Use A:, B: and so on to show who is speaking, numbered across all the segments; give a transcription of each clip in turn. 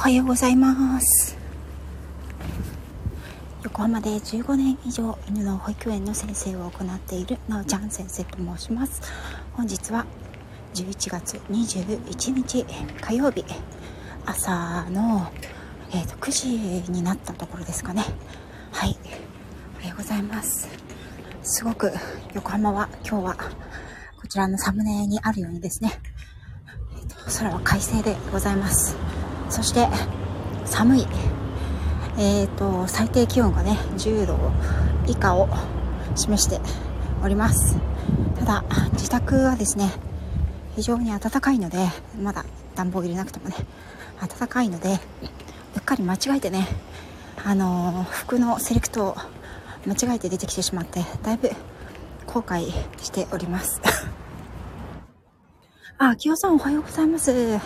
A: おはようございます。横浜で15年以上犬の保育園の先生を行っているなおちゃん先生と申します。本日は11月21日火曜日朝の、えーと、9時になったところですかね。はいおはようございます。すごく横浜は今日はこちらのサムネにあるようにですね、えーと空は快晴でございます。そして寒い。えーと、最低気温がね10度以下を示しております。ただ自宅はですね非常に暖かいのでまだ暖房入れなくてもね暖かいのでうっかり間違えてねあのー、服のセレクトを間違えて出てきてしまってだいぶ後悔しております。あ、きよさんおはようございます。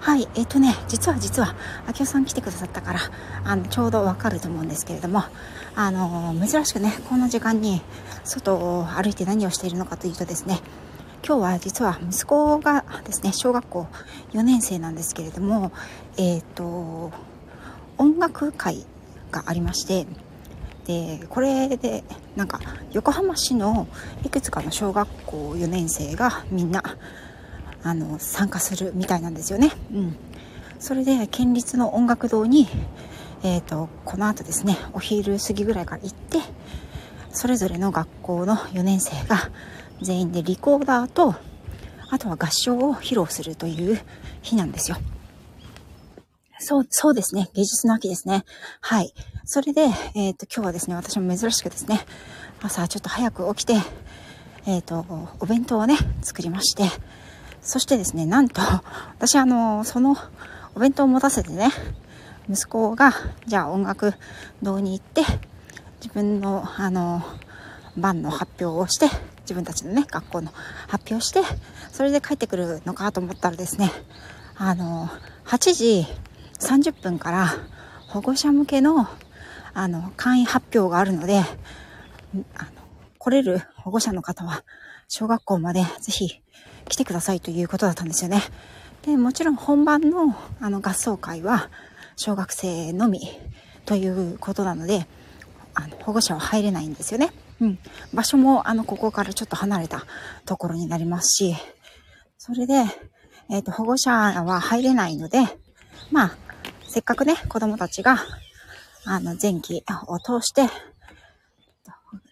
A: はい、えっ、ー、とね、実は実は、あきおさん来てくださったから、あの、ちょうどわかると思うんですけれども、あの、珍しくね、この時間に外を歩いて何をしているのかというとですね、今日は実は息子がですね、小学校4年生なんですけれども、えっ、ー、と、音楽会がありまして、で、これで、なんか、横浜市のいくつかの小学校4年生がみんな、あの参加するみたいなんですよね。うん、それで県立の音楽堂に、えーと、この後ですねお昼過ぎぐらいから行ってそれぞれの学校の4年生が全員でリコーダーとあとは合唱を披露するという日なんですよ。そう、そうですね。芸術の秋ですね。はい。それで、えっ、ー、と、今日はですね、私も珍しくですね、朝ちょっと早く起きて、えっ、ー、と、お弁当をね、作りまして、そしてですね、なんと、私あの、そのお弁当を持たせてね、息子が、じゃあ音楽堂に行って、自分の、あの、番の発表をして、自分たちのね、学校の発表して、それで帰ってくるのかと思ったらですね、あの、8時30分から保護者向けの、あの、簡易発表があるので、あ、来れる保護者の方は、小学校までぜひ来てくださいということだったんですよね。で、もちろん本番のあの合奏会は小学生のみということなので、あの保護者は入れないんですよね。うん。場所もあのここからちょっと離れたところになりますし、それで、えっ、ー、と、保護者は入れないので、まあ、せっかくね、子供たちが、あの、前期を通して、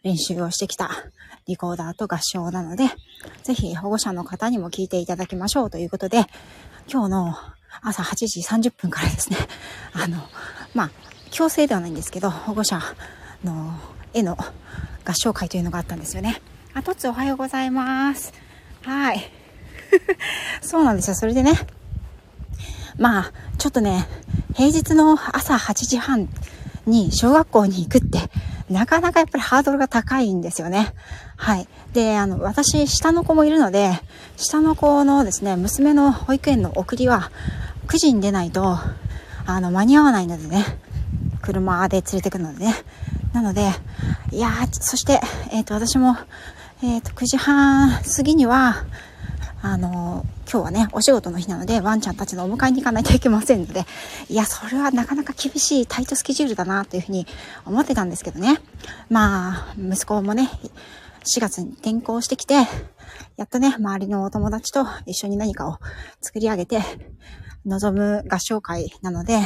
A: 練習をしてきたリコーダーと合唱なので、ぜひ保護者の方にも聞いていただきましょうということで、今日の朝8時30分からですね、あの、まあ、強制ではないんですけど、保護者の絵の合唱会というのがあったんですよね。あ、とつおはようございます。はい。そうなんですよ。それでね、まあ、ちょっとね、平日の朝8時半に小学校に行くって、なかなかやっぱりハードルが高いんですよね。はい。で、あの、私、下の子もいるので、下の子のですね、娘の保育園の送りは、9時に出ないと、あの、間に合わないのでね、車で連れてくのでね。なので、いやー、そして、えっ、ー、と、私も、えっ、ー、と、9時半過ぎには、あの、今日はね、お仕事の日なので、ワンちゃんたちのお迎えに行かないといけませんので、いや、それはなかなか厳しいタイトスケジュールだな、というふうに思ってたんですけどね。まあ、息子もね、4月に転校してきて、やっとね、周りのお友達と一緒に何かを作り上げて、望む合唱会なので、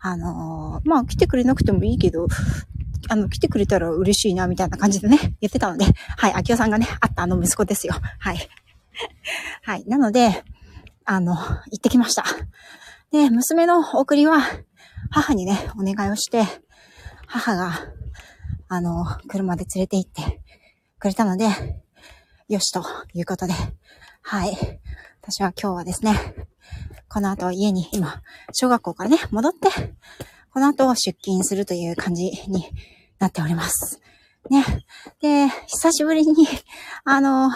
A: あのー、まあ、来てくれなくてもいいけど、あの、来てくれたら嬉しいな、みたいな感じでね、言ってたので、はい、秋代さんがね、会ったあの息子ですよ。はい。はい。なので、あの、行ってきました。で、娘の送りは、母にね、お願いをして、母が、あの、車で連れて行ってくれたので、よしということで、はい。私は今日はですね、この後家に今、小学校からね、戻って、この後出勤するという感じになっております。ね。で、久しぶりに、あの、あ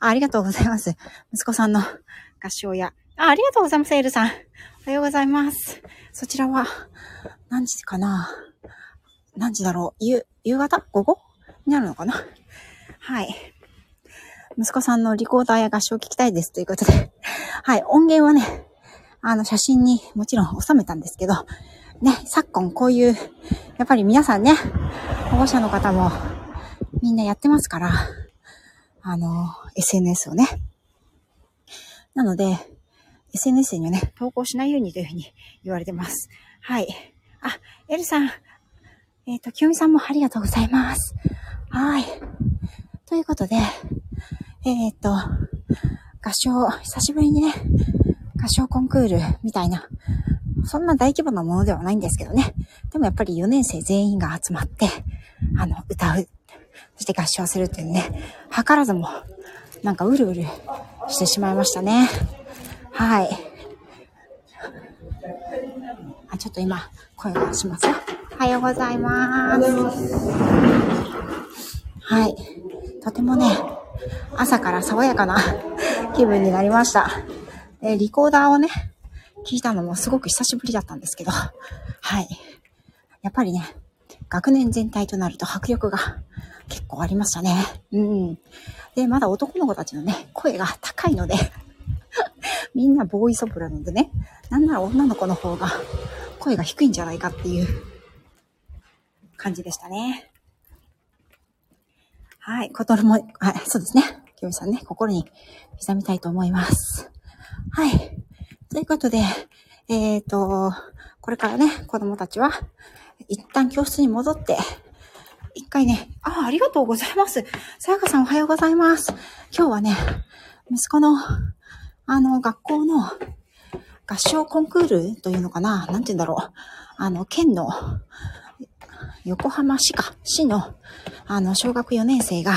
A: ありがとうございます。息子さんの合唱や。あありがとうございます、エルさん。おはようございます。そちらは、何時かな？何時だろう？夕、夕方？午後になるのかな？はい。息子さんのリコーダーや合唱を聞きたいですということで。はい。音源はね、あの、写真にもちろん収めたんですけど、ね、昨今こういう、やっぱり皆さんね、保護者の方もみんなやってますから、あの、SNS をね。なので、SNS にはね、投稿しないようにというふうに言われてます。はい。あ、エルさん。えっ、ー、と、清美さんもありがとうございます。はい。ということで、えっ、ー、と、合唱、久しぶりにね、合唱コンクールみたいな、そんな大規模なものではないんですけどね。でもやっぱり4年生全員が集まって、あの、歌う、そして合唱するっていうね、図らずも、なんかうるうるしてしまいましたね。はい。あ、ちょっと今、声がしますよ。おはようございます。はい。とてもね、朝から爽やかな気分になりました。えリコーダーをね、聞いたのもすごく久しぶりだったんですけど、はい。やっぱりね、学年全体となると迫力が結構ありましたね。うん。で、まだ男の子たちのね、声が高いので みんなボーイソプラノでね、なんなら女の子の方が声が低いんじゃないかっていう感じでしたね。はい、心も、はい、そうですね。きよみさんね、心に刻みたいと思います。はい。ということで、えっ、ー、と、これからね、子供たちは、一旦教室に戻って、一回ね、あ、ありがとうございます。さやかさんおはようございます。今日はね、息子の、あの、学校の合唱コンクールというのかな？なんて言うんだろう。あの、県の、横浜市か、市の、あの、小学4年生が、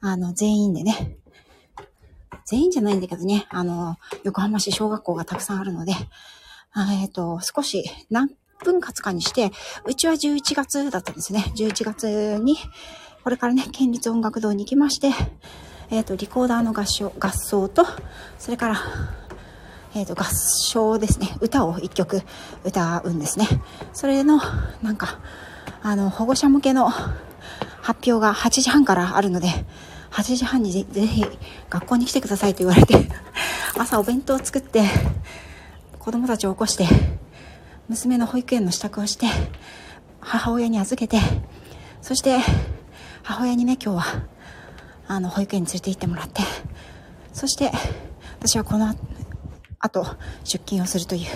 A: あの、全員でね、全員じゃないんだけどね、あの、横浜市小学校がたくさんあるので、えっ、ー、と、少し何分割かにして、うちは11月だったんですね。11月に、これからね、県立音楽堂に行きまして、えっ、ー、と、リコーダーの合唱、合奏と、それから、えっ、ー、と、合唱ですね。歌を一曲歌うんですね。それの、なんか、あの、保護者向けの発表が8時半からあるので、8時半にぜひ学校に来てくださいと言われて、朝お弁当を作って、子供たちを起こして、娘の保育園の支度をして、母親に預けて、そして、母親にね、今日は、あの、保育園に連れて行ってもらって、そして、私はこの後、出勤をするという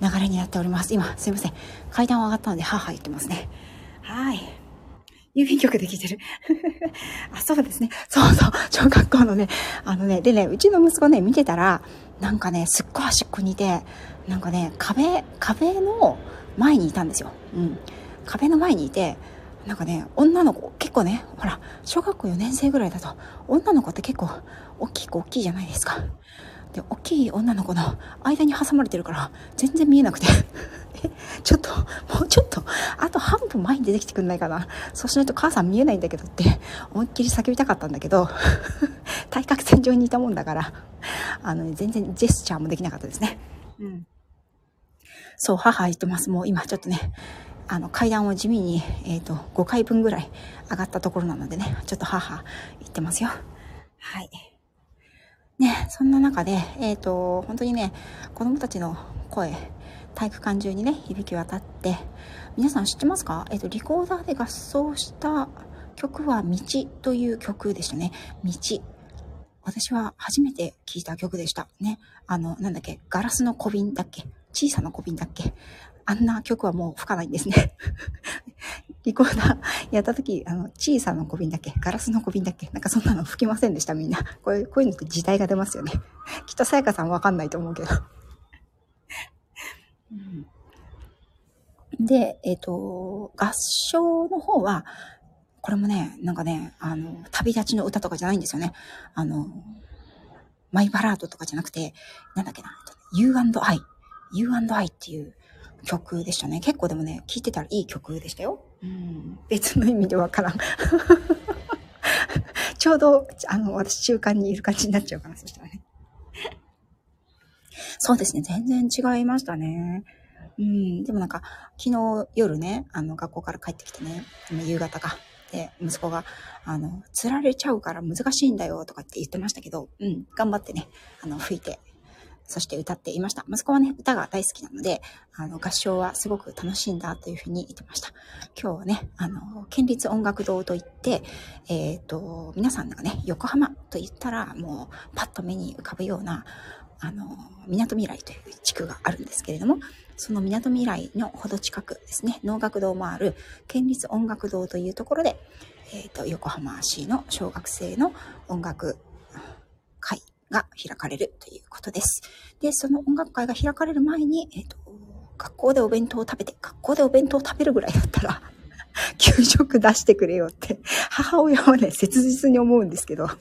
A: 流れになっております。今、すいません。階段を上がったので、母言ってますね。はい。郵便局で聞いてる。あ、そうですね。そうそう。小学校のね、あのね、でね、うちの息子ね、見てたら、なんかね、すっごい端っこにいて、なんかね、壁、壁の前にいたんですよ。うん。壁の前にいて、なんかね、女の子、結構ね、ほら、小学校4年生ぐらいだと、女の子って結構、大きい子大きいじゃないですか。で、大きい女の子の間に挟まれてるから、全然見えなくて え、ちょっと、もうちょっと、あと半分前に出てきてくんないかな。そうしないと母さん見えないんだけどって、思いっきり叫びたかったんだけど、対角線上にいたもんだから、あのね、全然ジェスチャーもできなかったですね。うん。そう、母言ってます。もう今ちょっとね、あの、階段を地味に、えっ、ー、と、5回分ぐらい上がったところなのでね、ちょっと母言ってますよ。はい。ね、そんな中で、えっ、ー、と、本当にね、子供たちの声、体育館中にね、響き渡って、皆さん知ってますか？えっ、ー、と、リコーダーで合奏した曲は道という曲でしたね。道。私は初めて聞いた曲でした。ね。あの、なんだっけ、ガラスの小瓶だっけ？小さな小瓶だっけ？あんな曲はもう吹かないんですね。リコーダーやった時、あの、小さな小瓶だっけガラスの小瓶だっけなんかそんなの吹きませんでした、みんな。こういう、こういうのって時代が出ますよね。きっとさやかさんわかんないと思うけど。で、えっ、ー、と、合唱の方は、これもね、なんかね、あの、旅立ちの歌とかじゃないんですよね。あの、マイバラードとかじゃなくて、なんだっけな、U&I。U&I っていう曲でしたね。結構でもね、聴いてたらいい曲でしたよ。うん。別の意味でわからん。ちょうど、あの、私中間にいる感じになっちゃうかな、そしたらね。そうですね、全然違いましたね。うん、でもなんか、昨日夜ね、あの、学校から帰ってきてね、夕方か。で、息子が、あの、釣られちゃうから難しいんだよとかって言ってましたけど、うん、頑張ってね、あの、吹いてそして歌っていました。息子はね、歌が大好きなので、あの、合唱はすごく楽しいんだというふうに言ってました。今日はね、あの、県立音楽堂といって、えっ、ー、と、皆さんがね、横浜と言ったら、もう、パッと目に浮かぶような、あの、港未来という地区があるんですけれども、その港未来のほど近くですね、能楽堂もある県立音楽堂というところで、えっ、ー、と、横浜市の小学生の音楽会が開かれるということです。で、その音楽会が開かれる前に、えっ、ー、と、学校でお弁当を食べて、学校でお弁当を食べるぐらいだったら 給食出してくれよって母親はね、切実に思うんですけどあ、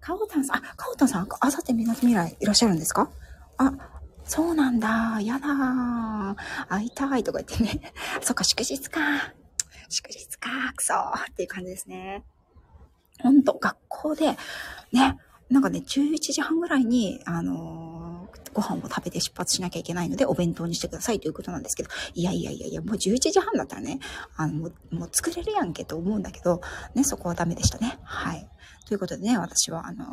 A: カオタンさん、あ、カオタンさん、あさって港未来いらっしゃるんですか？あ、そうなんだ。やだ会いたいとか言ってね。そっか、祝日か。祝日か。くそーっていう感じですね。ほんと、学校で、ね、なんかね、11時半ぐらいに、あのー、ご飯を食べて出発しなきゃいけないので、お弁当にしてくださいということなんですけど、いやいやいやいや、もう11時半だったらね、あの、もうもう作れるやんけと思うんだけど、ね、そこはダメでしたね。はい。ということでね、私は、あの、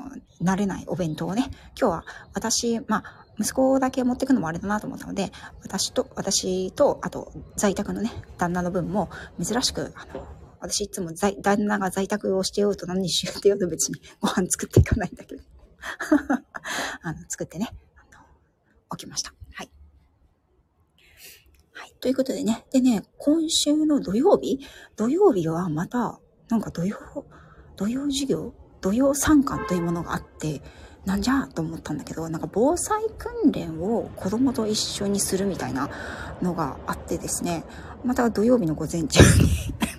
A: 慣れないお弁当をね、今日は私、まあ、息子だけ持ってくのもあれだなと思ったので、私と、私と、あと、在宅のね、旦那の分も、珍しく、あの、私いつも在、旦那が在宅をしてようと何にしようってようと別に ご飯作っていかないんだけど。あの、作ってね、あの、起きました。はい。はい。ということでね。でね、今週の土曜日？土曜日はまた、なんか土曜、土曜授業？土曜参観というものがあって、なんじゃと思ったんだけど、なんか防災訓練を子供と一緒にするみたいなのがあってですね、また土曜日の午前中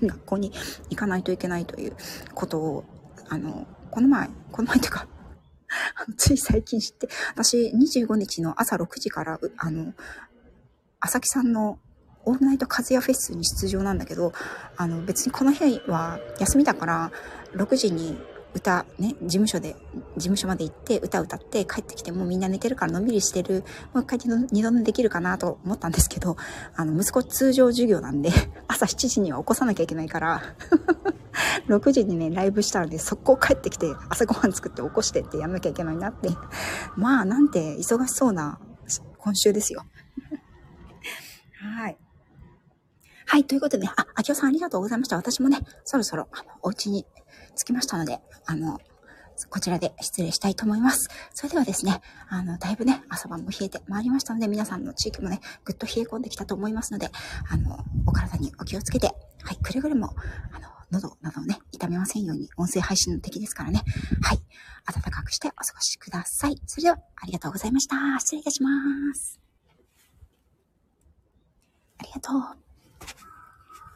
A: に学校に行かないといけないということを、あの、この前、この前というか、つい最近知って、私25日の朝6時から、あの、朝木さんのオールナイトカズヤフェスに出場なんだけど、あの別にこの日は休みだから、6時に歌ね、事務所で、事務所まで行って歌歌って帰ってきてもうみんな寝てるからのんびりしてる、もう一回二度寝できるかなと思ったんですけど、あの、息子通常授業なんで、朝7時には起こさなきゃいけないから、6時にね、ライブしたらね、速攻帰ってきて朝ごはん作って起こしてってやんなきゃいけないなって。まあ、なんて忙しそうな今週ですよ。はい。はい、ということで、ね、あ、あきおさんありがとうございました。私もね、そろそろ、あの、お家に着きましたので、あの、こちらで失礼したいと思います。それではですね、あの、だいぶね、朝晩も冷えてまいりましたので、皆さんの地域もね、ぐっと冷え込んできたと思いますので、あの、お体にお気をつけて、はい、くれぐれも、あの、喉などをね、痛めませんように、音声配信の敵ですからね、はい、暖かくしてお過ごしください。それでは、ありがとうございました。失礼いたします。ありがとう。